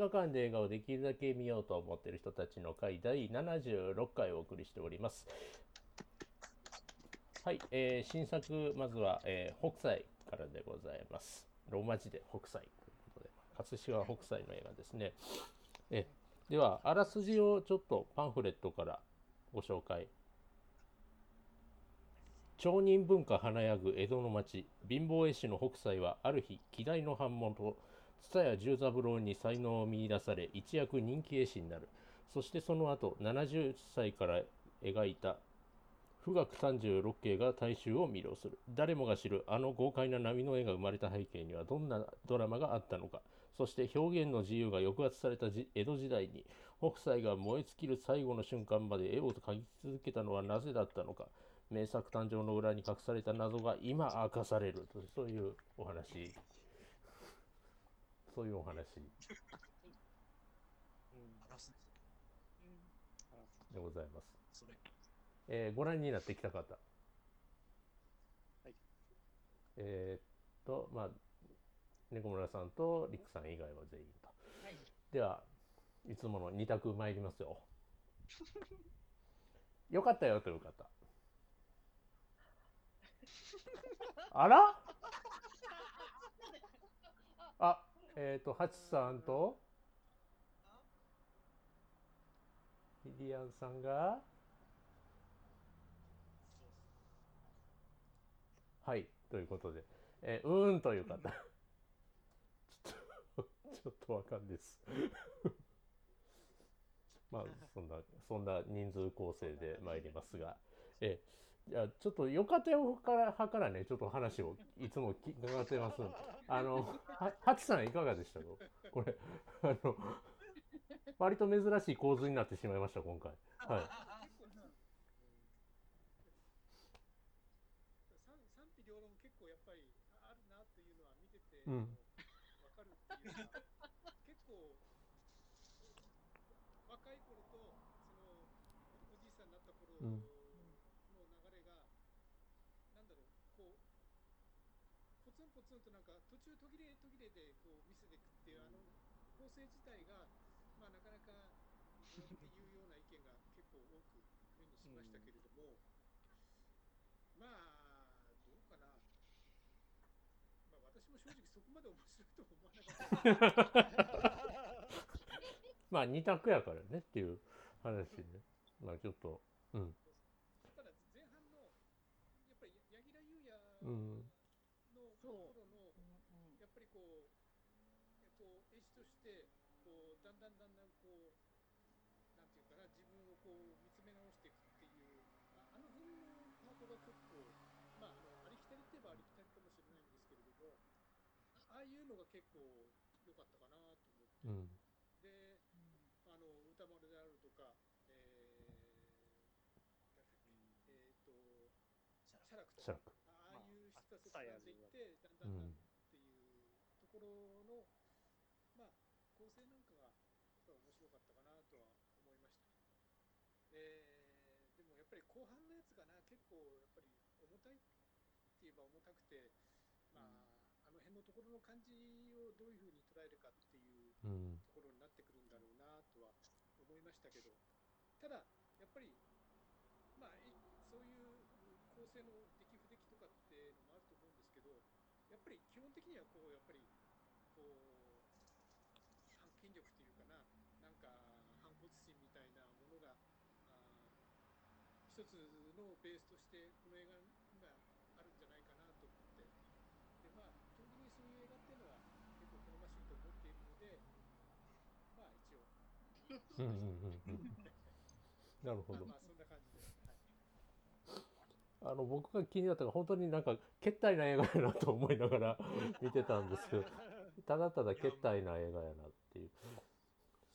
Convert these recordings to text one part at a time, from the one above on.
画館で映画をできるだけ見ようと思っている人たちの会第76回お送りしております。はい、えー新作、まずは、えー北斎からでございます。ローマ字で北斎ということで、葛飾北斎の映画ですね。えでは、あらすじをちょっとパンフレットからご紹介。町人文化華やぐ江戸の町貧乏絵師の北斎はある日希代の版元蔦屋十三郎に才能を見出され一躍人気絵師になる。そしてその後70歳から描いた富岳36景が大衆を魅了する。誰もが知るあの豪快な波の絵が生まれた背景にはどんなドラマがあったのか。そして表現の自由が抑圧された江戸時代に北斎が燃え尽きる最後の瞬間まで絵を描き続けたのはなぜだったのか。名作誕生の裏に隠された謎が今明かされる。とそういうお話。そういうお話。うん、でございます、それ。えーご覧になってきた方はいえーっとまあ猫村さん。とリックさん。以外は全員とはい。ではいつもの2択参りますよよかったよという方あらあえっ、とハチさんとリリアンさんがはいということで、えーうーんという方。ちょっとちょっとわかんです。まあそんなそんな人数構成で参りますがえじゃあちょっとよかたよから派からねちょっと話をいつも聞伺ってますあのはハチさんいかがでしたかこれ あの割と珍しい構図になってしまいました今回。はい。賛賛否両論結構やっぱりあるなっていうのは見ててうんわかるっていうか、結構若い頃とそのおじいさんになった頃のうん流れが、なんだろう、こうポツンポツンとなんか途中途切れ途切れでこう見せていくっていうあの構成自体がまあなかなかうんっていうような意見が結構多く目にしましたけれども、まあどうかな。まあ私も正直そこまで面白いとは思わなかった。まあ二択やからねっていう話でまあちょっとうんただ前半のやっぱり柳楽優弥うんのそう頃のうんやっぱりこうえこう絵師としてこうだんだんだんだんこうなんていうかな自分をこう見つめ直していくっていうああの辺のパートが結構まああのありきたりって言えばありきたりかもしれないんですけれどもああいうのが結構良かったかなと思って。うん。で、あの歌丸であるとか、えー、えー、と写楽とかシャーク。ああいう人たちまあがでいって、だんだうんんだんっていうところの、まあ、構成なんかがやっぱり面白かったかなとは思いました。えー、でもやっぱり後半のやつがな、結構やっぱり重たいって言えば重たくて、まあ、辺のところの感じをどういうふうに捉えるかっていううん。ところになってくるんだろうなとは思いましたけど、ただ、やっぱり、まあ、いそういう構成の出来不出来とかっていうのもあると思うんですけど、やっぱり基本的にはこう、やっぱり、こう、反権力っていうかな、なんか反骨心みたいなものが、一つのベースとして、この映画にはあるんじゃないかなと思って、で、まあ、基本的にそういう映画っていうのは結構好ましいと思っているので、まあ一応、うんうんうんうん。なるほど。まあまあそんな感じです。はいあの僕が気になったのが本当になんかけったいな映画やなと思いながら見てたんですけど ただただけったいな映画やなっていう。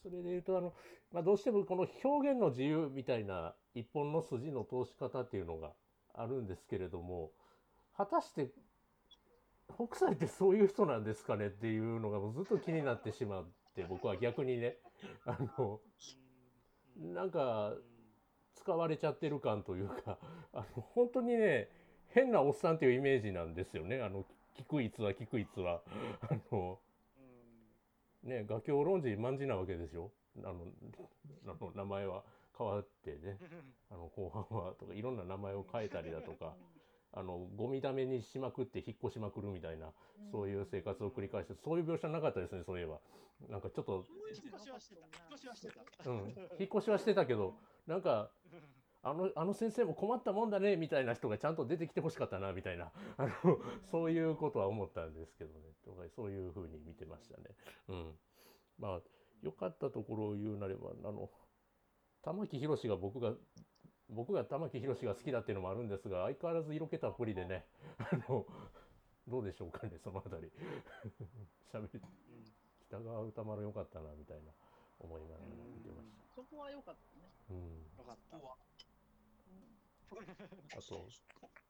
それで言うとあの、まあ、どうしてもこの表現の自由みたいな一本の筋の通し方っていうのがあるんですけれども果たして北斎ってそういう人なんですかねっていうのがもうずっと気になってしまって僕は逆にねあのなんか使われちゃってる感というかあの本当にね変なおっさんっていうイメージなんですよね。あの聞く逸話聞く逸話あのね画狂論寺万事なわけでしょあのあの名前は変わってねあの後半はとかいろんな名前を変えたりだとか。あのゴミだめにしまくって引っ越しまくるみたいなそういう生活を繰り返してそういう描写なかったですねそういえばなんかちょっと、引っ越しはしてた。引っ越しはしてた。うん、引っ越しはしてたけどなんかあのあの先生も困ったもんだねみたいな人がちゃんと出てきてほしかったなみたいなあのそういうことは思ったんですけどねとかそういうふうに見てましたね。うん、まあ良かったところを言うなればあの玉木宏が僕が僕が玉木宏が好きだっていうのもあるんですが相変わらず色気たっぷりでねあのどうでしょうかねそのあたり 喋り北川歌丸良かったなみたいな思いながら見てましそこは良かったね。た。うんよかった。こうんあとう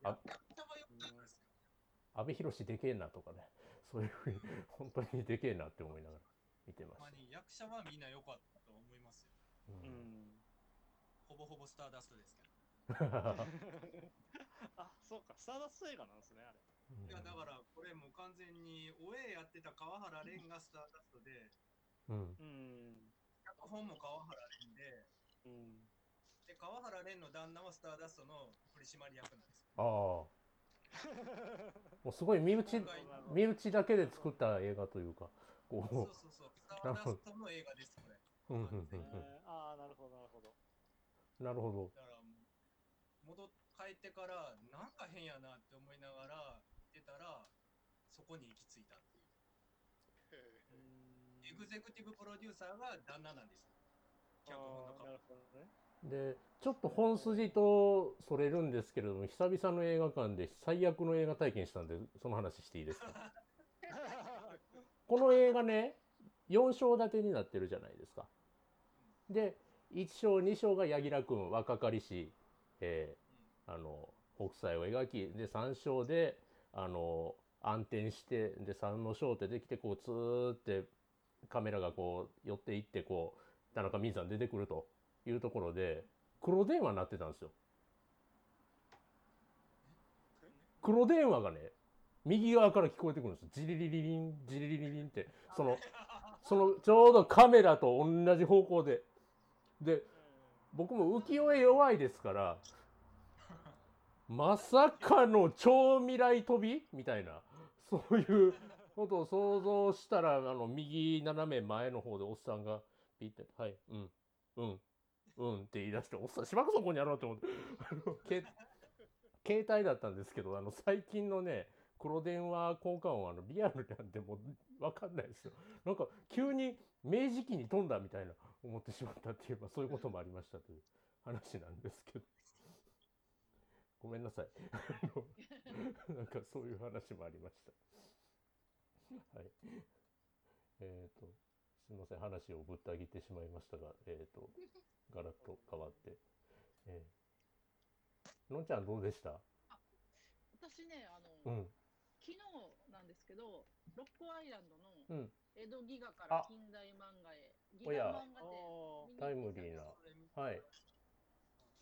は頭良かったですよ。阿部寛でけえなとかねそういうふうに本当にでけえなって思いながら見てました。役者はみんな良かったと思いますよ。ううんん。ほぼほぼスターダストですけど。あ、そうか、スターダスト映画なんですね、あれ。いやだからこれもう完全におえやってた川原蓮がスターダストで、うんうん。脚本も川原蓮で、うん。で川原蓮の旦那はスターダストの取締役なんですよ。ああもうすごい身内身内だけで作った映画というかこそうそうそう、スターダストの映画です、これ。ううんうんうんえーああ、なるほど、なるほどだから戻っ帰ってから、なんか変やなって思いながら、出たら、そこに行き着いたっていう。エグゼクティブプロデューサーが旦那なんですよ。脚本のあーな顔るほどね。でちょっと本筋とそれるんですけれども久々の映画館で最悪の映画体験したんでその話していいですか？この映画ね4章立てになってるじゃないですかで1章2章が柳楽君若かりし、えーあの北斎を描きで3章であの暗転してで3の章ってできてこうツーってカメラがこう寄っていってこう田中泯さん出てくるというところで黒電話になってたんですよ。黒電話がね右側から聞こえてくるんですジリリリリンジリリリリンって。そのそのちょうどカメラと同じ方向で。で僕も浮世絵弱いですからまさかの超未来飛びみたいなそういうことを想像したらあの右斜め前の方でおっさんがピッて「はいうんうんうん」って言い出して「おっさんしばくそこにやろうと思って。あのけ携帯だったんですけどあの最近のね黒電話交換音あのリアルなんでもう分かんないですよ。なんか急に明治期に飛んだみたいな。思ってしまったっていう、まあ、そういうこともありましたという話なんですけど。ごめんなさい。あの なんかそういう話もありました。はい。えっ、とすみません話をぶった切ってしまいましたがえっ、とガラッと変わって。えーのんちゃんどうでした？私ね、あの、うん。昨日なんですけど、ロックアイランドのうん。江戸ギガからあ近代漫画へ、ギおやガ漫画でおタイムリーな。はい。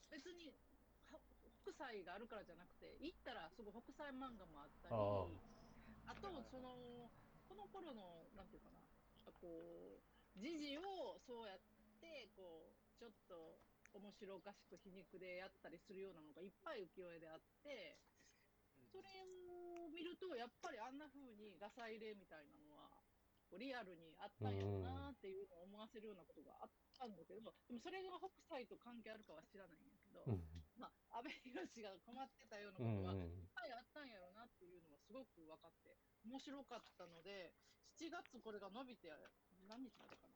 別には北斎があるからじゃなくて、行ったらすごい北斎漫画もあったり、ああと、その、この頃の、なんていうかな、こう、時事をそうやって、こう、ちょっと面白おかしく皮肉でやったりするようなのがいっぱい浮世絵であって、それを見ると、やっぱりあんな風にガサ入れみたいなのは、こうリアルにあったんやろなっていうのを思わせるようなことがあったんだけど、でもそれが北斎と関係あるかは知らないんやけど、うん。まあ、安倍博が困ってたようなこうんとは、いっうんぱいあったんやろなっていうのがすごく分かって、面白かったので、7月これが伸びて、何日までかな。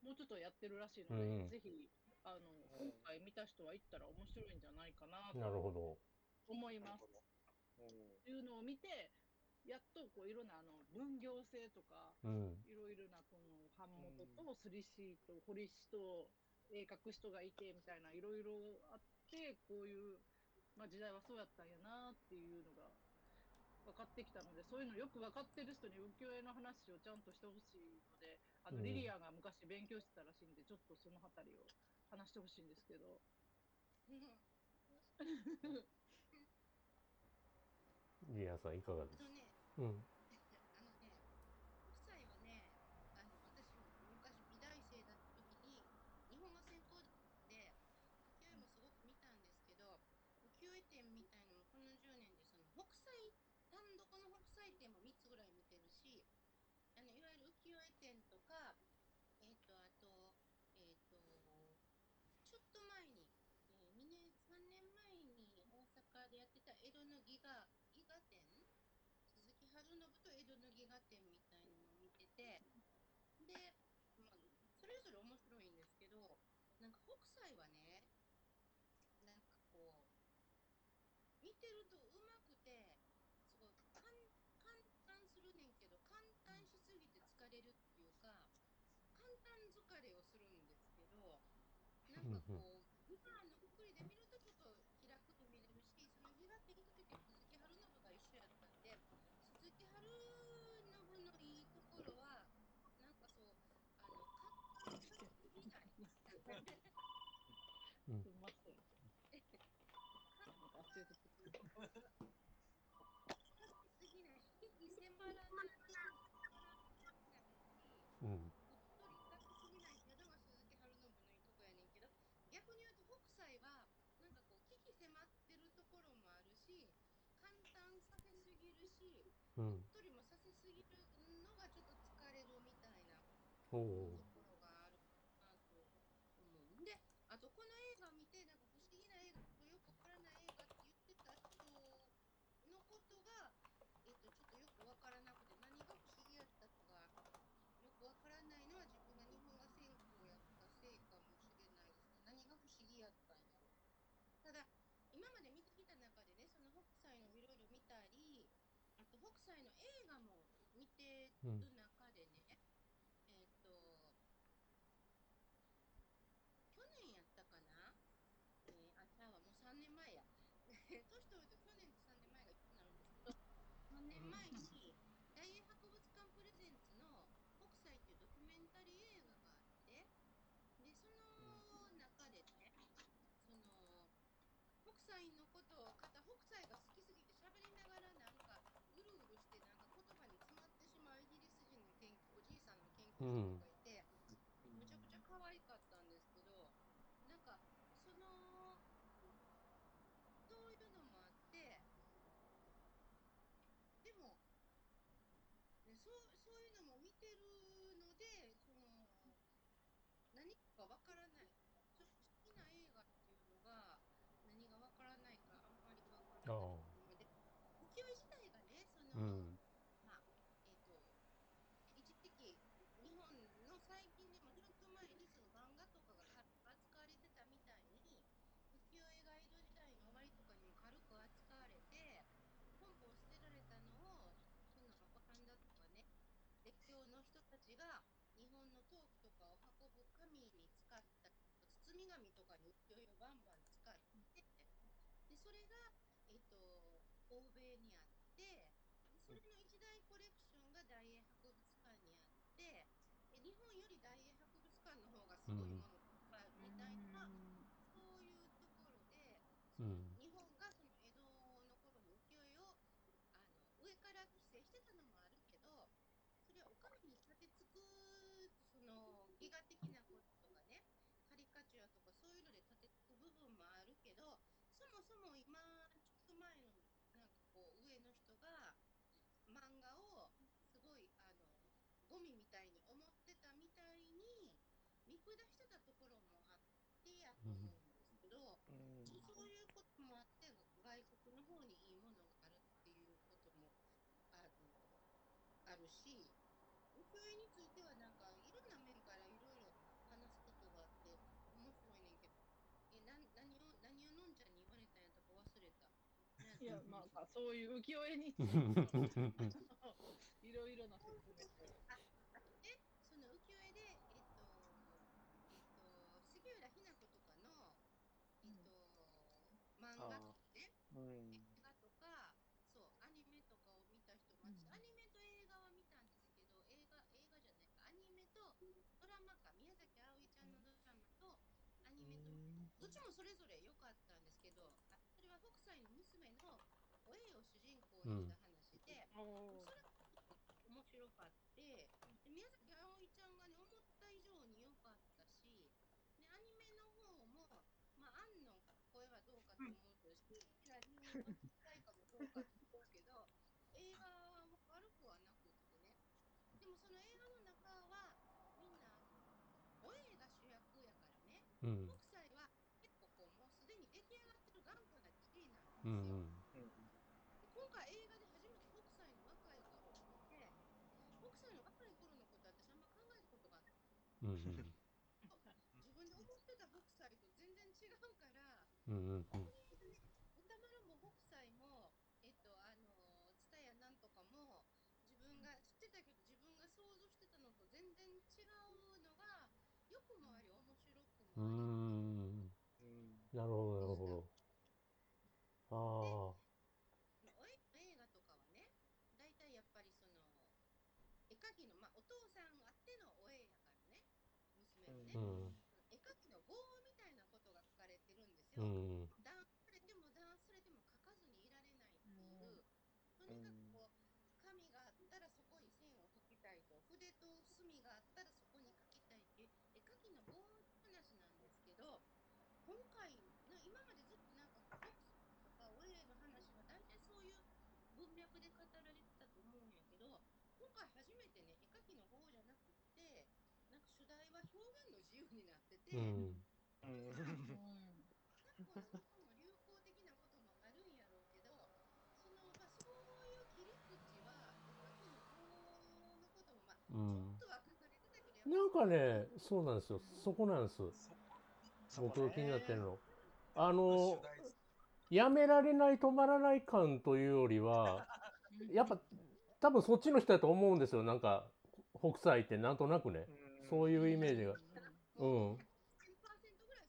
もうちょっとやってるらしいので、うんぜひ、あの、今回見た人は行ったら面白いんじゃないかななるほとど。思います。おーというのを見て、やっとこういろんなあの分業制とか、うん。いろいろなこの版元とすり師と彫師と絵描く人がいてみたいないろいろあって、こういう、まあ、時代はそうやったんやなっていうのが分かってきたので、そういうのよく分かってる人に浮世絵の話をちゃんとしてほしいので、あのうん。リリアが昔勉強してたらしいんで、ちょっとそのあたりを話してほしいんですけど。リアさんいかがですか？うん、あのね、夫妻はね、あの私も昔、美大生だった時に、日本語専攻で、浮世絵もすごく見たんですけど、浮世絵展みたいのもこの10年で、その北斎、単独の北斎展も3つぐらい見てるし、あのいわゆる浮世絵展とか、えっ、と、あと、えっ、と、ちょっと前に、えー、2年、3年前に大阪でやってた江戸の儀が、信信と江戸の戯画展みたいのを見ててで、まあ、それぞれ面白いんですけどなんか北斎はねなんかこう見てるとうまくてすごい簡単するねんけど簡単しすぎて疲れるっていうか簡単疲れをするんですけどなんかこうし、うん、うっとりもさせすぎるのがちょっと疲れるみたいな。おお Mm. うん、いて、むちゃくちゃ可愛かったんですけどなんかそのそういうのもあってでもねそうそういうのも見てるのでその何か分から紙とかにいろいろバンバン使ってでそれが、えっと、欧米にあってそれの一るし浮世についてはなんかいろんな面からいろいろ話すことがあって面白いねんけど。えな何を何をのんちゃんに言われたんやとか忘れた。いやまあそういう浮世絵にて どっちもそれぞれ良かったんですけど、それは北斎の娘の声を主人公にした話で、うん、それが面白かって、で宮崎あおいちゃんがね、思った以上に良かったし、でアニメの方も、まあ、アンの声はどうかと思うとし、好きな人間の体かもどうかと思うけど、映画は悪くはなくてね、でもその映画の中うんうんうん。歌丸も北斎も、えっと、あの、蔦屋なん。とかも、自分が知ってたけど、自分が想像してたのと全然違うのが、良くもあり、面白くうーもあり。んうん。なるほどなるほど。ああおえ映画とかはね、大体やっぱりその、絵描きの、まあ、お父さんあってのお絵やからね、娘のね、うん絵描きの業みたいなことが書かれてるんですうよ。んダンスれてもダンスれても書かずにいられないっていう、とにかくこう、紙があったらそこに線を引きたいと、筆と墨があったらそこに書きたいっていう、絵描きの棒の話なんですけど、今回の、今までずっとなんか、フォックスとかオエの話は大体そういう文脈で語られてたと思うんやけど、今回初めてね、絵描きの棒じゃなくって、なんか主題は表現の自由になってて、うん。うん。昨今の日本の流行的なこともあるんやろうけど、そのまあ、そういう切り口は、絵描きの棒のことも、まあ、ちうん。ょっとは書かれてたけど、なんかねそうなんですよ。そこなんです僕が気になってるの。あのやめられない止まらない感というよりはやっぱ多分そっちの人だと思うんですよ。なんか北斎ってなんとなくね。そういうイメージが。うん。10%ぐらい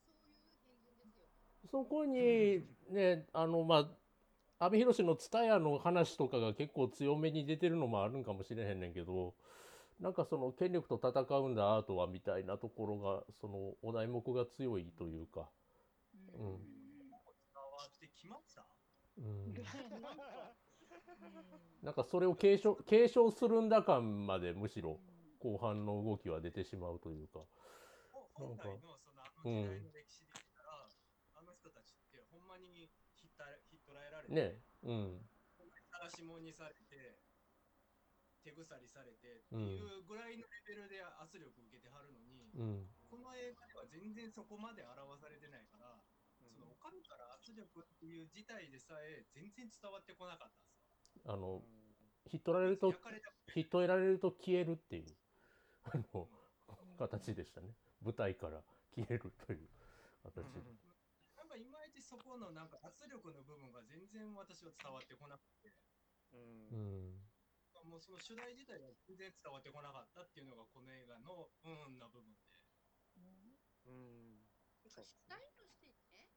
そこにねあのまあ阿部寛の蔦屋の話とかが結構強めに出てるのもあるんかもしれへんねんけどなんかその権力と戦うんだアートはみたいなところがそのお題目が強いというか、うん。伝わってきました？うん、なんか、なんかそれを継承継承するんだ感までむしろ後半の動きは出てしまうというか。本来のそのあの時代の歴史で言ったら、あの人たちってほんまにひったひっ捕らえられて、ねうん。晒し者にされて、手腐りされてっていうぐらいのレベルで圧力受けてはるのに、うん。この映画では全然そこまで表されてないから、そのお上から圧力っていう事態でさえ全然伝わってこなかったんですよ。あの引っ取られると引っ取られると消えるっていうあの形でしたね。舞台から消えるという形で。なんかいまいちそこのなんか圧力の部分が全然私は伝わってこなくて、うん。もうその主題自体が全然伝わってこなかったっていうのがこの映画のうんな部分で。うん。主体としてね、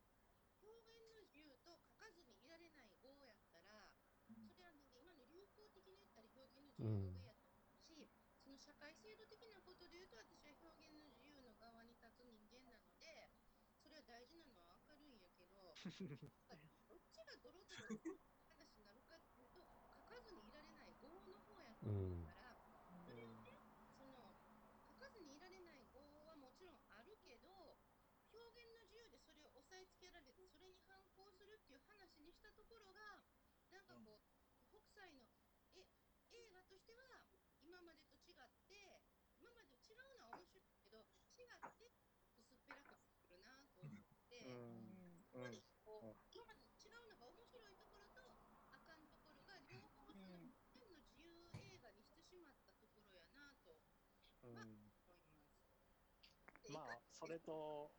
表現の自由と書かずにいられない語やったら、それはね、今の流行的に言ったら表現やと思うし、その社会制度的なことで言うと、私は表現の自由の側に立つ人間なので、それは大事なのはわかるんやけど、どっちがドロドロ話になるかっていうと、書かずにいられない語の方やと思うから、それをね、その書かずにいられない語はもちろんあるけど、表現の自由でそれを押さえつけられて、それに反抗するっていう話にしたところが、なんかこう、北斎のえ映画としては、今までと違って、今までと違うのは面白いけど、違って薄っぺらくするなと思って、うんうんこう今までと違うのが面白いところと、あかんところが両方その表現の自由映画にしてしまったところやなとうん思います。まあそれと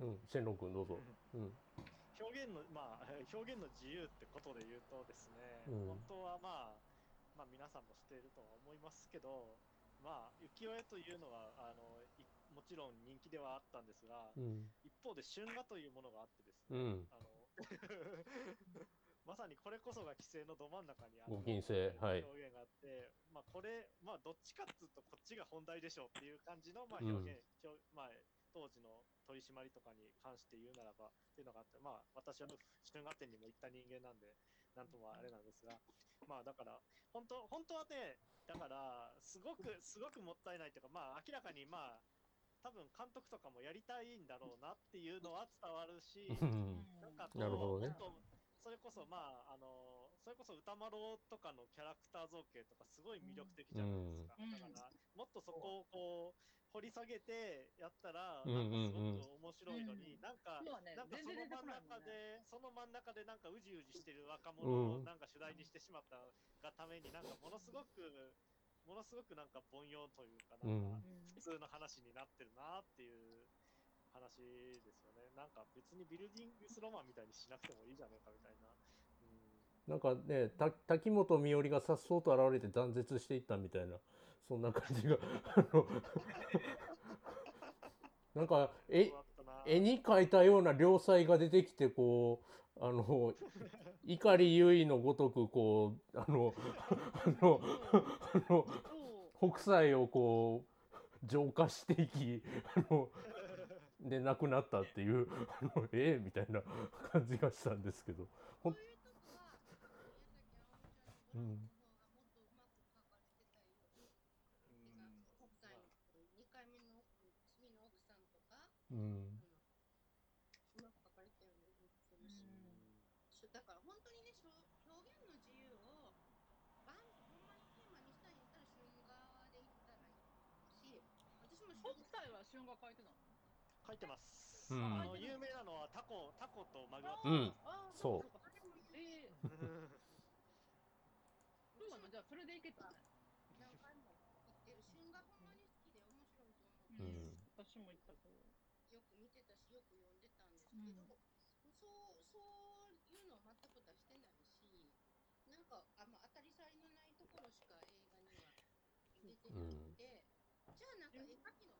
うん、シェンロン君どうぞ。うん。表現のまあ 表現の自由ってことで言うとですね、うん。本当はまあまあ皆さんも知っているとは思いますけど、まあ浮世絵というのはあのいもちろん人気ではあったんですが、うん。一方で春画というものがあってですね、うん。あの まさにこれこそが規制のど真ん中にある表現があって、まあこれまあどっちかっつうとこっちが本題でしょうっていう感じのまあ表現、表まあ当時の取り締まりとかに関して言うならばっていうのがあって、まあ私は春画展にも行った人間なんで、なんともあれなんですが、まあだから、本当、本当はね、だから、すごく、すごくもったいないというか、まあ明らかにまあ、多分監督とかもやりたいんだろうなっていうのは伝わるし、うんなんかなるほどね。それこそまああのそれこそ歌丸とかのキャラクター造形とかすごい魅力的じゃないですか、うん。だからもっとそこをこう掘り下げてやったらうんなんかすごく面白いのに、うん。なんかなんかその真ん中で、その真ん中でなんかうじうじしてる若者をうん。なんか主題にしてしまったがためになんかものすごくものすごくなんか凡庸というか、うなんかん。普通の話になってるなっていう話ですよね。なんか別にビルディングスロマンみたいにしなくてもいいじゃねえかみたいな。うん。なんかね、た滝本美織がさっそうと現れて断絶していったみたいな、そんな感じが、あの、なんか、え、絵に描いたような良妻が出てきて、こう、あの、碇結衣のごとく、こう、あの、あの、あの、北斎をこう、浄化していき、あの、で、亡くなったっていう、あの、ええみたいな感じがしたんですけど、ほんう、んのブランドの方がもっとうまく書かれてたように、うん北斎の2回目の次の奥さんとか、うん、うまく書かれてるのをするし、しだから本当にね、しょ表現の自由をバンとほんまにテーマにしたいんだったら春画でいったらいいし、私も春北斎は春画描いてたの？書いてます。うん。あの有名なのはタコ、タコとマグロ。うん。そう。か。ええうんそうなの？じゃあそれでいけた？ね何回も言ってる春画ほん。まに好きで面白いと思って、うん。私も行ったけどよく見てたし、よく読んでたんですけど、そうそういうのを全く出してないし、なんかあ、まあ、当たり障りのないところしか映画には出てなくて、じゃあなんか絵描きの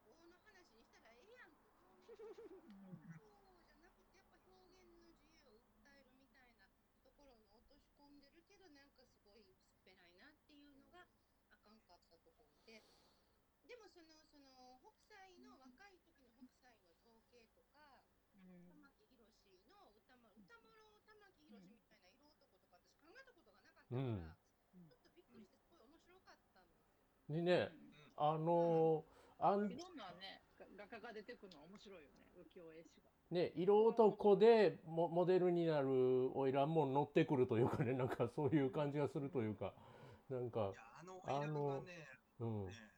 じゃなくて、やっぱ表現の自由を訴えるみたいなところに落とし込ん。でるけど、なん。かすごい薄っぺらいなっていうのがあかん。かったところで、でもその、その、北斎の若い時の北斎の造形とか、玉木宏の歌も、歌もろ玉木宏みたいな色男とか私考えたことがなかったから、うん。ちょっとびっくりしてすごい面白かったん。ですよ。でね、あのあん。いろん。なね画家が出てくるのは面白いよね。浮世絵師が。ね、色男でモモデルになる花魁も乗ってくるというかね、なんかそういう感じがするというか、なんかい、や、あの花魁はね、うん、ね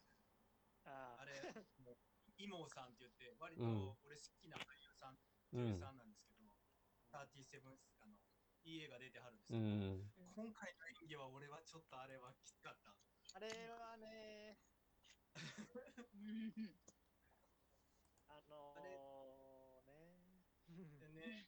ああれ、もう、イモーさんって言って、割とうん俺好きな俳優さん、う女優ん、さんなんですけど、37、あの、いい映画出てはるんですうけど、ん、今回の演技は俺はちょっとあれはきつかった。あれはね、うんあのー、ね。でね、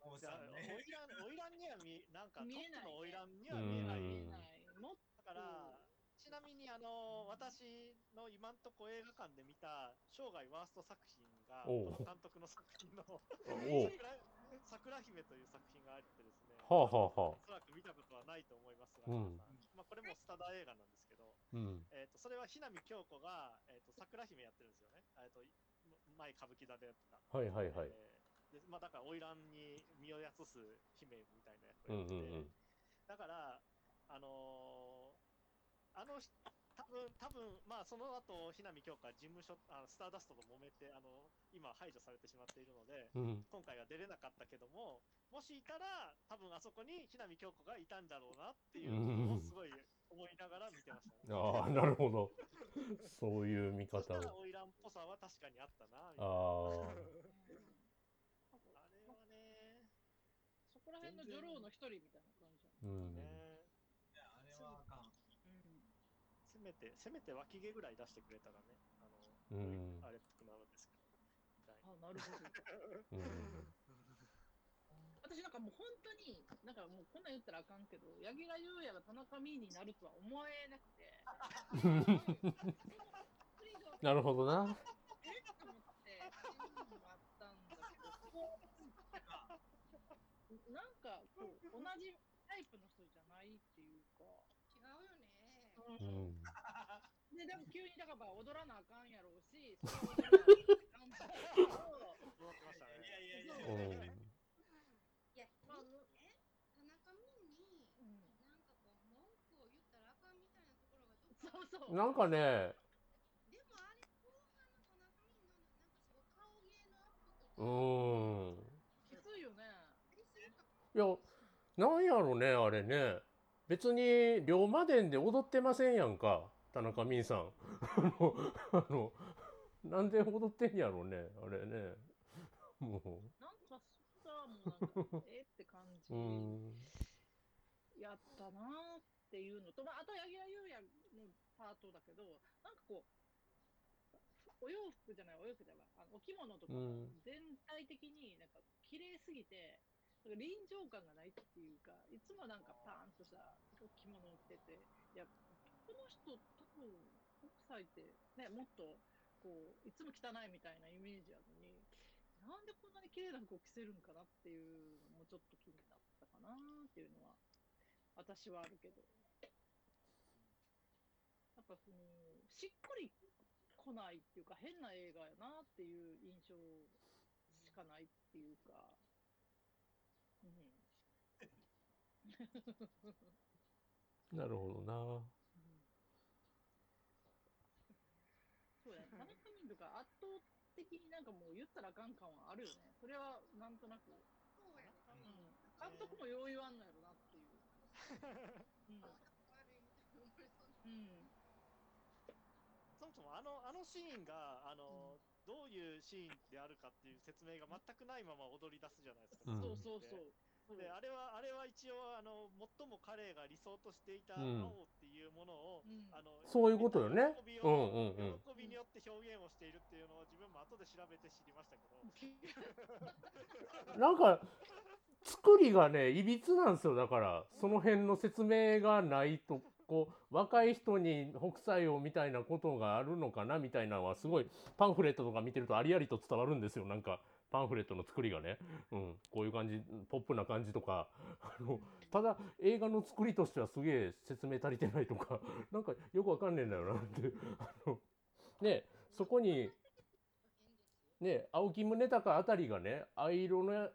モーじゃあ、さんね、花魁、花魁には見、なんかトッ見えないプの花魁には見えない。うん。見えない。もっだから、ちなみにあの私の今んとこ映画館で見た生涯ワースト作品が、監督の作品の桜桜姫という作品があってですね、はあはあはあ。おそらく見たことはないと思いますが、うん。まあ、これもスタダ映画なんですけど、うん、えー、とそれは日南京子が、えー、と桜姫やってるんですよね、えー、と前歌舞伎座でやってた。はいはいはい、えーでまあ、だから花魁に身をやつす姫みたいなやってて、うんうん、だから、あのーあの人、多分多分まあその後、日南京子は事務所、あのスターダストと揉めて、あの今排除されてしまっているので、うん、今回は出れなかったけども、もしいたら、多分あそこに日南京子がいたんだろうなっていうのをすごい思いながら見てましたね。ああ、なるほど、そういう見そした方花魁っぽさは確かにあったな、あれはね、そこら辺の女郎の一人みたいな感じじゃうん、ね。あれはあかん。うんせめて、せめて脇毛ぐらい出してくれたらね、あうの、ん。あれっぽくなるんですけど。みたいな。あなるほど。うん、私なんかもう本当になんかもうこんなん言ったらあかんけど柳楽優弥が田中美になるとは思えなくて。なるほどな、えっと思ってっていうのもあったんだけどこうなんかこう同じタイプの人じゃないっていうか、違うよね。うん、で でも急にだから踊らなあかんやろうし それは踊らなあかんだけど思ってましたね。いやいやいやういや、ん、いや、まあね、田中美に、うん。なんかこう、文句を言ったらあかんみたいなところがどっかそうそう。なんかね、でもあれ、後半の田中美の、なんかすごい顔芸のアップとか、うん、きついよねやりすぎかいや、なんやろね、あれね。別に、龍馬伝で踊ってませんやんか、田中泯さん。あの、なんで踊ってんやろね、あれね。もなんかそもうえって感じう、うん、やったなーっていうのと、まあ、あと柳楽優弥のパートだけど、なんかこう、お洋服じゃない、お洋服じゃない、あのお着物とか全体的になんか綺麗すぎて、なんか臨場感がないっていうか、いつもなんかパーンとした着物を着てて、いや、この人多分、北斎ってね、もっとこう、いつも汚いみたいなイメージあるのに、なんでこんなに綺麗な服を着せるんかなっていうのもちょっと気になったかなっていうのは、私はあるけど。やっぱその、しっくり来ないっていうか、変な映画やなっていう印象しかないっていうか、うん。なるほどな。そうや、田中民とか圧倒的になんかもう言ったらあかん感はあるよね。それはなんとなく、そうやな。うん、監督もよう言わんのやろなっていう。うん悪いみたいな思われそうなうんそもそもあのあのシーンがあの、どういうシーンであるかっていう説明が全くないまま踊り出すじゃないですか。うんそうそうそう。であれはあれは一応あの最も彼が理想としていたうん。青っていうものを、うん。あのそういうことよね。喜びをうんうんうん。喜びによって表現をしているっていうのを自分も後で調べて知りましたけど、なんか、作りがね、いびつなんですよ。だから、その辺の説明がないと、こう、若い人に北斎をみたいなことがあるのかなみたいなのは、すごい、パンフレットとか見てるとありありと伝わるんですよ。なんか、パンフレットの作りがね。うん。こういう感じ、ポップな感じとか。あの、ただ、映画の作りとしてはすげえ説明足りてないとか、なんかよくわかんねえんだよなって。あの、ね、そこに、ね、青木宗隆あたりがね藍色の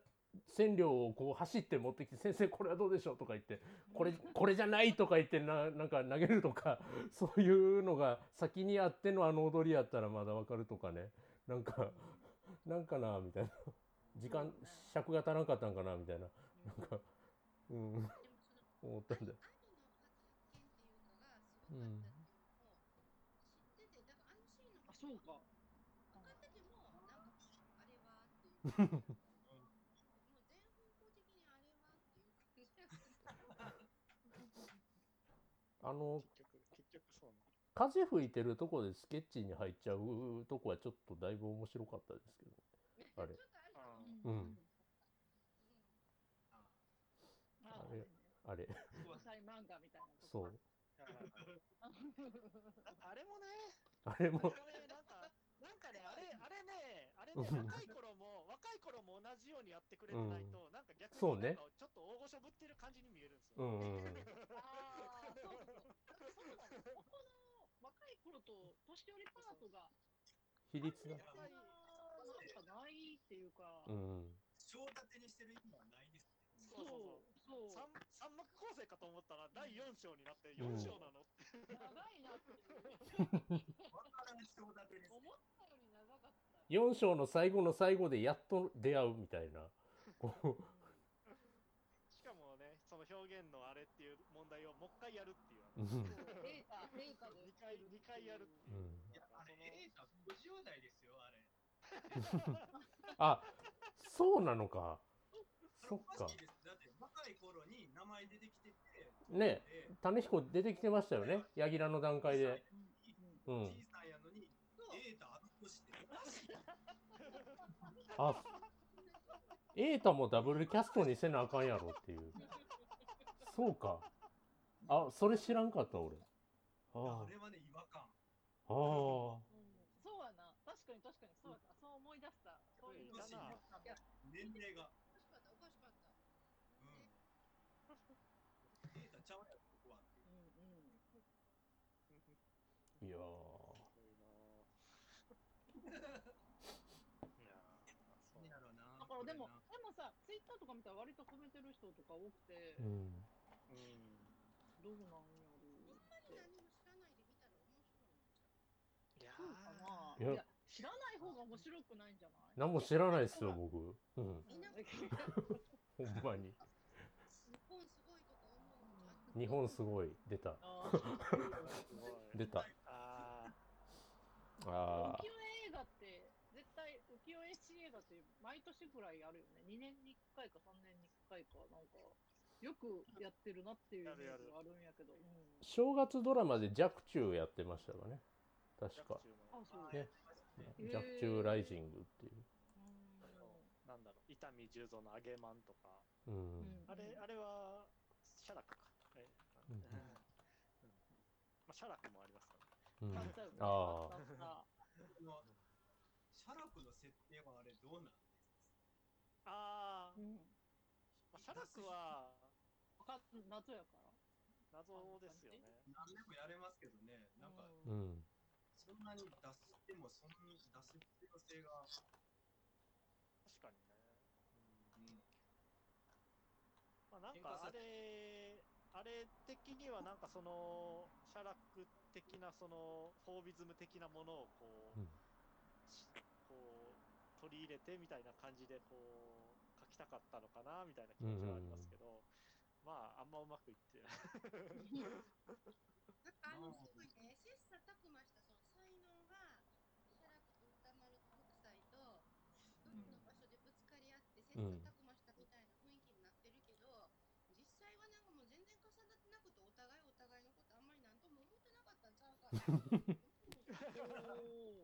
染料をこう走って持ってきて「先生これはどうでしょう?」とか言って「これこれじゃない」とか言ってななんか投げるとかそういうのが先にあってのあの踊りやったらまだわかるとかねなんかなんかなみたいな時間尺が足らんかったんかなみたいななんかうん思ったんだよ。うかがすごかったっていうのを知ってて、だからあのシーンのあ、そうか。分かってても、なんか、あれはっていう。もう全方向的にあれはっていう感じだった。あの結局結局そうなんだ風吹いてるとこでスケッチに入っちゃうとこはちょっとだいぶ面白かったですけどあれ。うん。うん。ああれ。あれ。国際漫画みたいなとこ。そう。なんかあれも。ね、あれもなんか、ね、あれ、あれね、あれね、うん。若い頃も、若い頃も同じようにやってくれてないと、なんか逆そうね。になんかちょっと大御所ぶってる感じに見えるんですよ。うん。うんうんああ、そうそう。そう。なの。ここの若い頃と年寄りパートが、比率が。なんかないっていうか、うん。章立てにしてる意味はないですね。そうそうそう、そう、三三幕構成かと思ったら第4章になってうん4章なの。って、長いなって。思ったより長かった。4章の最後の最後でやっと出会うみたいな。しかもね、その表現のあれっていう問題をもう一回やるっていう。うタで二回二回やるっていう。うん。いや、あれ、エータ50代ですよ、あれ。あそうなのか。そっか。だって、若い頃に名前出てきてて、ねえ種彦出てきてましたよね。柳楽の段階で。うん。小さいやのに、エータあもダブルキャストにせなあかんやろっていう。そうか。あそれ知らんかった俺。ああれはね。ああうんそうやな。確かに確かにそうやな。そう思い出した。そういうのだな年齢が。おかしかった、おかしかった。うん。エータちゃうやろ、ここはいう。うんうん。いやーいやーそうやろうなだからでも、こでもさ、ツイッターとか見たら割と褒めてる人とか多くて、うんうんどうなん？やろあんまり何も知らないで見たら面白いんちゃういやそうかな。いや。知らない方が面白くないんじゃない？何も知らないっすよ僕。うん。ほんまに。日本すごい。出た。出た。ああ浮世絵映画って、絶対浮世絵史映画って毎年ぐらいあるよね。2年に1回か3年に1回か、なんか、よくやってるなっていうイメージやるやるはあるんやけど。うん。正月ドラマで若冲やってましたかね確か。あ、そう。ね。へー。若冲ライジングっていう。うなんだろう、伊丹十三の揚げまんとか、うん、ん。あれ、あれは、シャラクか。えう。ん。うん。まあ、シャラクもありますからね。うん。ああああったあったこのシャラクの設定はあれどうなんあー、うん。まあ、シャラクはわか夏やから。謎ですよね。何でもやれますけどね、なんか、ううんんそんなに出しても、そんなに出す必要性が、確かにね。うん、まあ、なんかあれ、あれ的にはなんかその、シャラク的なその、フォービズム的なものをこう、うんしこう、取り入れてみたいな感じでこう、書きたかったのかなみたいな気持ちはありますけど、まあ、あんまうまくいってない。なんか あのすごいね、切磋琢磨したその才能が、シャラクと歌丸と北斎と、どっかの場所でぶつかり合って、切磋琢磨したみたいな雰囲気になってるけど、実際はなんかもう全然重なってなくて、お互いお互いのことあんまりなんとも思ってなかったんちゃうかな。お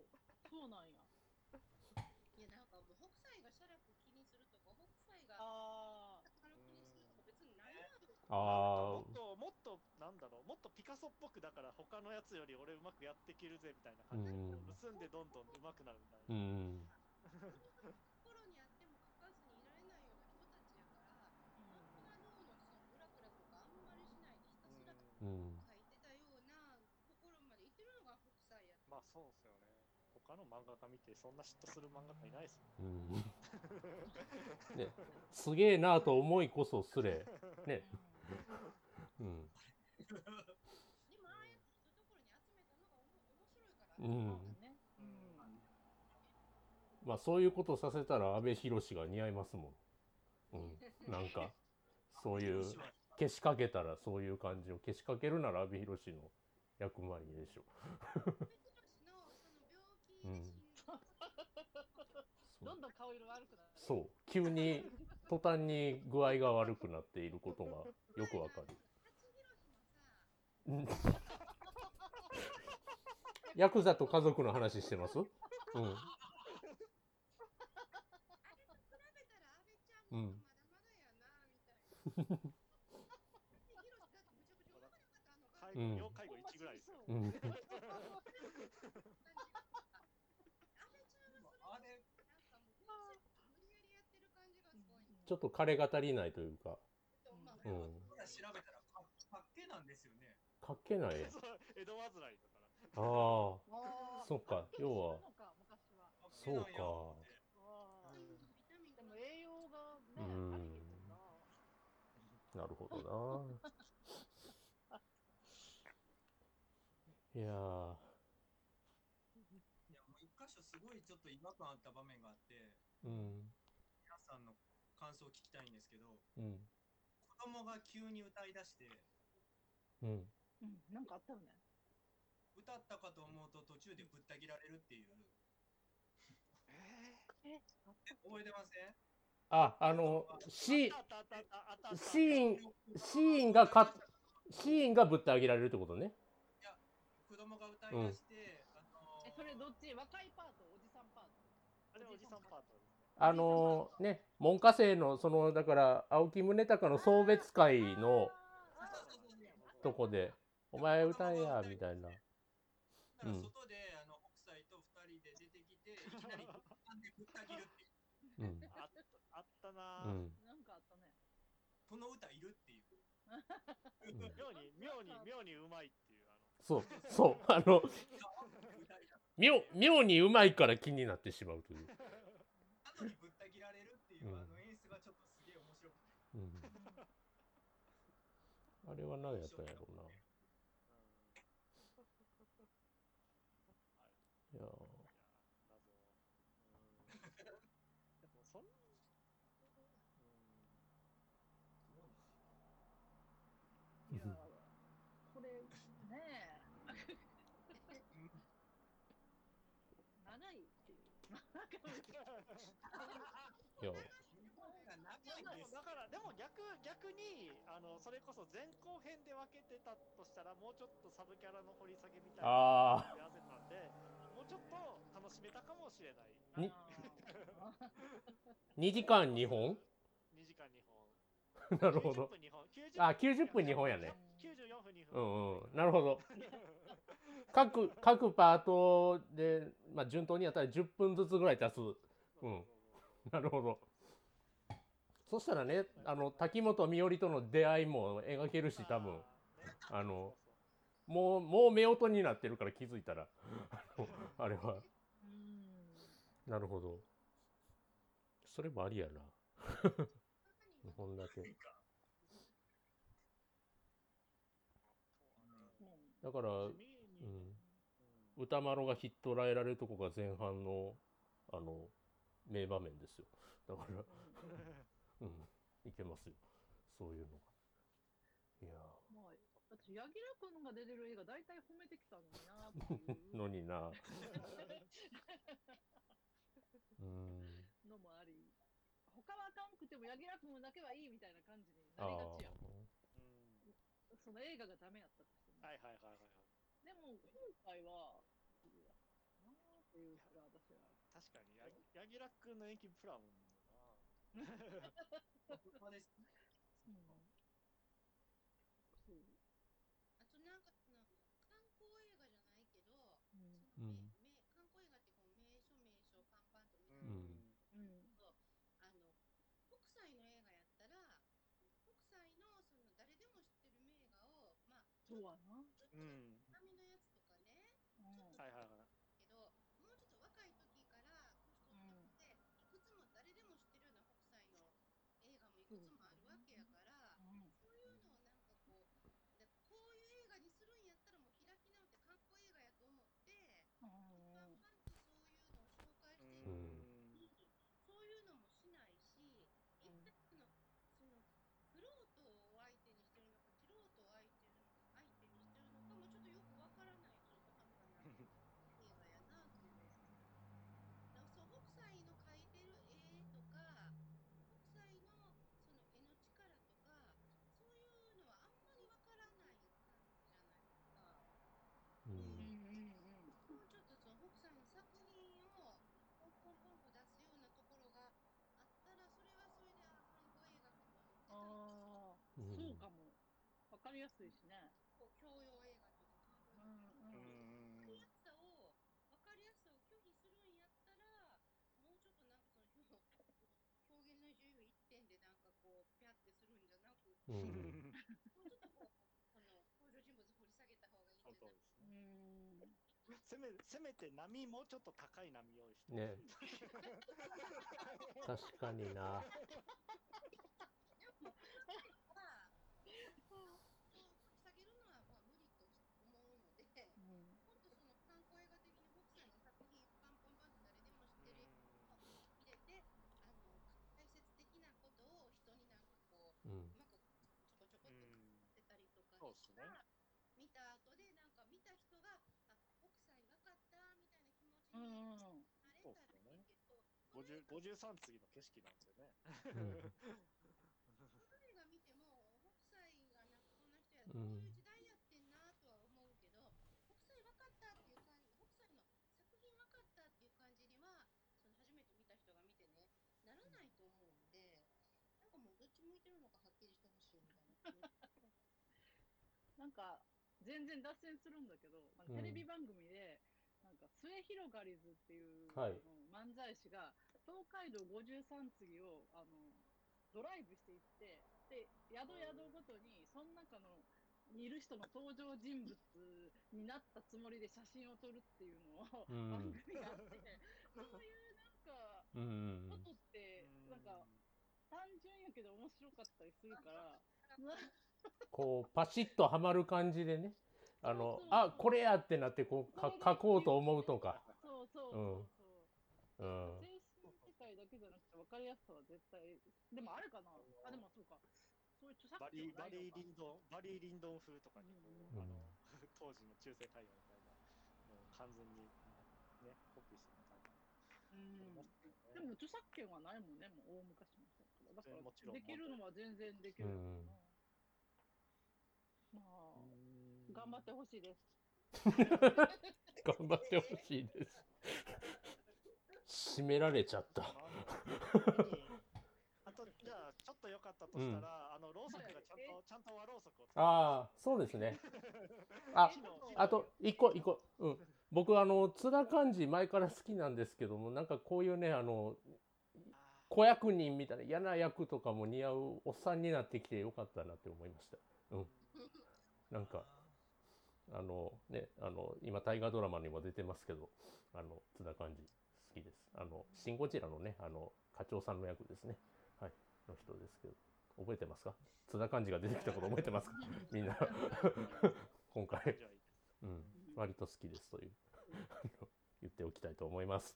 ーそうなんや。いや、なんかもう北斎がシャラク気にするとか、北斎があ歌丸気にするとか別にないわよ。あもっと、もっと、なんだろう、もっとピカソっぽくだから他のやつより俺うまくやっていけるぜみたいな感じで、うんこう結んでどんどんうまくなるみたいあうな。ん心にあっても書かずにいられないような人たちやから、本当は脳のそのブラブラとかあんまりしないでひたすらうん書いてたようなところまで行ってるのが北斎やまあそうですよね。他の漫画家見てそんな嫉妬する漫画家いないですよ。うん。ね。すげえなと思いこそすれ。ね。うん。んまあね。うん。まあそういうことさせたら阿部寛が似合いますもん、うん、なんかそういう消しかけたらそういう感じを消しかけるなら阿部寛の役回りでしょ阿部寛のその病気で死ん。どんどん顔色悪くなる。そう。急に途端に具合が悪くなっていることがよくわかる。ヤクザと家族の話してます？うん。あれと比べたら阿部ちゃんうん。護、要介護1ぐらいですよ。そううん阿部ちゃんはそれあれ、なんかもうコンセプト無理やりやってる感じがすごいね。ちょっと彼が足りないというか、まあうん、調べたらか、かっけなんですよね。かっけない。江戸患いだから。ああ。そっか要は。そうか。でも栄養がね、うん。な。なるほどな。いやー。いや、もう一箇所すごいちょっと違和感あった場面があって、うん。皆さんの感想を聞きたいんですけど、うん。子供が急に歌い出して、うん。うん、なんかあったよね。歌ったかと思うと途中でぶった切られるっていう、え、あった覚えてません？ああのシあったあったあったあったあったシーンシーンがかシーンがぶってあげられるってことね。子供が歌い出して、あのえ、それどっち？若いパート、おじさんパート？あれおじさんパート。あのね門下生のそのだから青木宗隆の送別会のとこで「お前歌えや」みたいなだから外で、あの北斎と二人で出てきて、いきなりぶったんでぶった切るっていう、うんあったあったな、うんなんかあったね。この歌いるっていう。うん妙に、妙に、妙にうまいっていう、あの、そうそうあの妙妙にうまいから気になってしまうという、なのにぶった切られるっていう、うんあの演出がちょっとすげえ面白くて。うん、あれは何やったんやろうなうんいやーいや、謎。うん。でも、そん、うん。いや、これ、ねえ。長いっていう。なんかいや日本が長でもだから、でも逆、逆に、あの、それこそ前後編で分けてたとしたら、もうちょっとサブキャラの掘り下げみたいなあのをやらせたんで、もうちょっと楽しめたかもしれない。にあ2時間2本？2時間2本。なるほど。90分2本。あ90分2本やね。94分2う分。んうん。なるほど。各各パートで、まあ、順当にやったら10分ずつぐらい足す。うん。なるほどそしたらねあの滝本美織との出会いも描けるし多分。あのもうもう夫婦になってるから気づいたら。あれは。うん。なるほど。それもありやな。2本だけ。うんだから、うん、歌丸がひっ捕らえられるとこが前半のあの名場面ですよ。だから うん。いけますよ。そういうのが。いやまあ、だって柳楽君が出てる映画大体褒めてきたのになっていう。のにな。うん。のもあり、他はあかんくても柳楽君だけはいいみたいな感じになありがちやん。うん。その映画がダメやったとしても。はいはいはいはいはい。でも今回は、いいやなあっていうか私は。確かに、や柳楽君の演技プランもな。まですうんそうあとなんかその観光映画じゃないけど、うんそのめうんめ観光映画ってこう名所名所パンパンと見てるうんうんあの北斎の映画やったら北斎のその誰でも知ってる名画をまあそうやな。うん。波のやつとかねうんはいはいはい。けどもうちょっと若い時から年取っていくつも誰でも知ってるような北斎の映画もいくつもあるわけやから、うんそういうのをなんかこうでこういう映画にするんやったらもう開き直って観光映画やと思ってパンパンとそういうのを紹介していくうんそういうのもしないし、一体その、その、フロートを相手にしてるのか、素人を相手に相手にしてるのかもちょっとよくわからない中途半端な映画やなっていう。だからそう、北斎の描いてる絵とか、北斎のその絵の力とか、そういうのはあんまりわからない感じじゃないですか。ううんんうんもうちょっとその北斎の作品をポンポンポンと出すようなところがあったら、それはそれであ観光映画とかもああ、うんそうかも。わかりやすいしね。こう教養映画とか観う光映んうん。画分かりやすさを分かりやすさを拒否するんやったら、もうちょっとなんかその表表現の自由一点でなんかこうピャってするんじゃなく、うんもうちょっとこうその登場人物掘り下げた方がいいんじゃないそうですうね。ん。せめせめて波もうちょっと高い波用意して。ね 確かにな まあ、下げるのはまあ無理と思うので、うんもっとその観光映画的に北斎の作品パンパンパンと誰でも知ってる入れて、あの解説的なことを人になんかこう、うんうまくちょこちょこっとうんってたりとかそうっすねしたら、見た後でなんか見た人が、あ、北斎分かったみたいな気持ちうにんなれたらいいけど、50 53次の景色なんでね。誰が見ても北斎がなんかこんな人や、こうんういう時代やってんなとは思うけど、北斎分かったっていう感じ、北斎の作品分かったっていう感じには、その初めて見た人が見てね、ならないと思うんで、なんかもうどっち向いてるのかはっきりしてほしいみたいな。なんか、全然脱線するんだけど、テレビ番組で、なんか、末広がりずっていう、はいあの漫才師が、東海道53次を、あの、ドライブしていって、で、宿宿ごとに、その中の、にいる人の登場人物になったつもりで写真を撮るっていうのを、うん。番組があって、そういうなんか、うんことって、なんか、単純やけど面白かったりするから、こうパシッとはまる感じでね。あのあこれやってなってこうか書こうと思うとか、そうそうそうそう。うん、世界だけじゃなくて分かりやすさは絶対、でもあるかな？あ、でもそうか。そういう著作バリーバ権はないのかリーリンドンバリーリンドン風とかにこう、うんあの 当時の中世太陽みたいなもう完全にねコピーしてみたいな。うん。でも著作権はないもんね、もう大昔の人だから。だからもちろんできるのは全然できるのかな。まあ、頑張ってほしいです。頑張ってほしいです。締められちゃった。あと、じゃあ、ちょっと良かったとしたら、あの、ろうそくがちゃんと、ちゃんと和ろうそくを。ああ、そうですね。あ、あと、一個、一個。うん。僕、あの、津田寛治前から好きなんですけども、なんかこういうね、あの、子役人みたいな嫌な役とかも似合うおっさんになってきてよかったなって思いました。うん。なんか、あのね、あの、今大河ドラマにも出てますけど、あの、津田寛治好きです。あの、シン・ゴジラのね、あの、課長さんの役ですね。はい。の人ですけど。覚えてますか？津田寛治が出てきたこと覚えてますか？みんな。今回、うん、割と好きですという、あの言っておきたいと思います。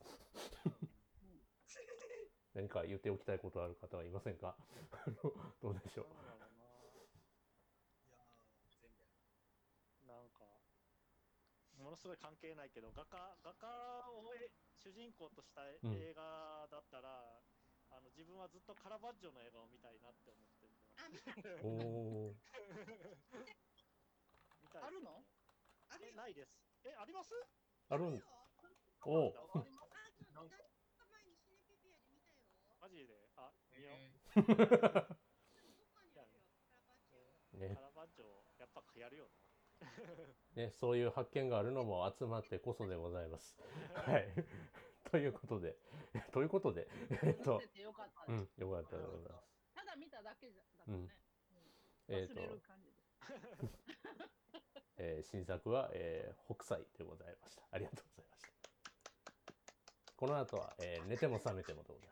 何か言っておきたいことある方はいませんか？あのどうでしょう？なんか、ものすごい関係ないけど、画家、画家をえ主人公とした映画だったら、あの自分はずっとカラバッジョの映画を見たいなって思ってるあ、見た。おー。見たいあるの？え、あるよ。ないです。え、あります？あるんよ。おうああ、ちょっとなんか。何日前にシネピピアで見たよ。マジで？あ、見よう。えどっかにあるよ。カラバッチョ。ねカラバッジョ、やっぱやるよね、そういう発見があるのも集まってこそでございます。はい。ということで、ということで、えっとよかったです。うん、よかったでございます。ただ見ただけじゃだとね、うんうんえっと忘れる感じです。えー新作は、えー北斎でございました。ありがとうございました。この後は、えー寝ても覚めてもでございます。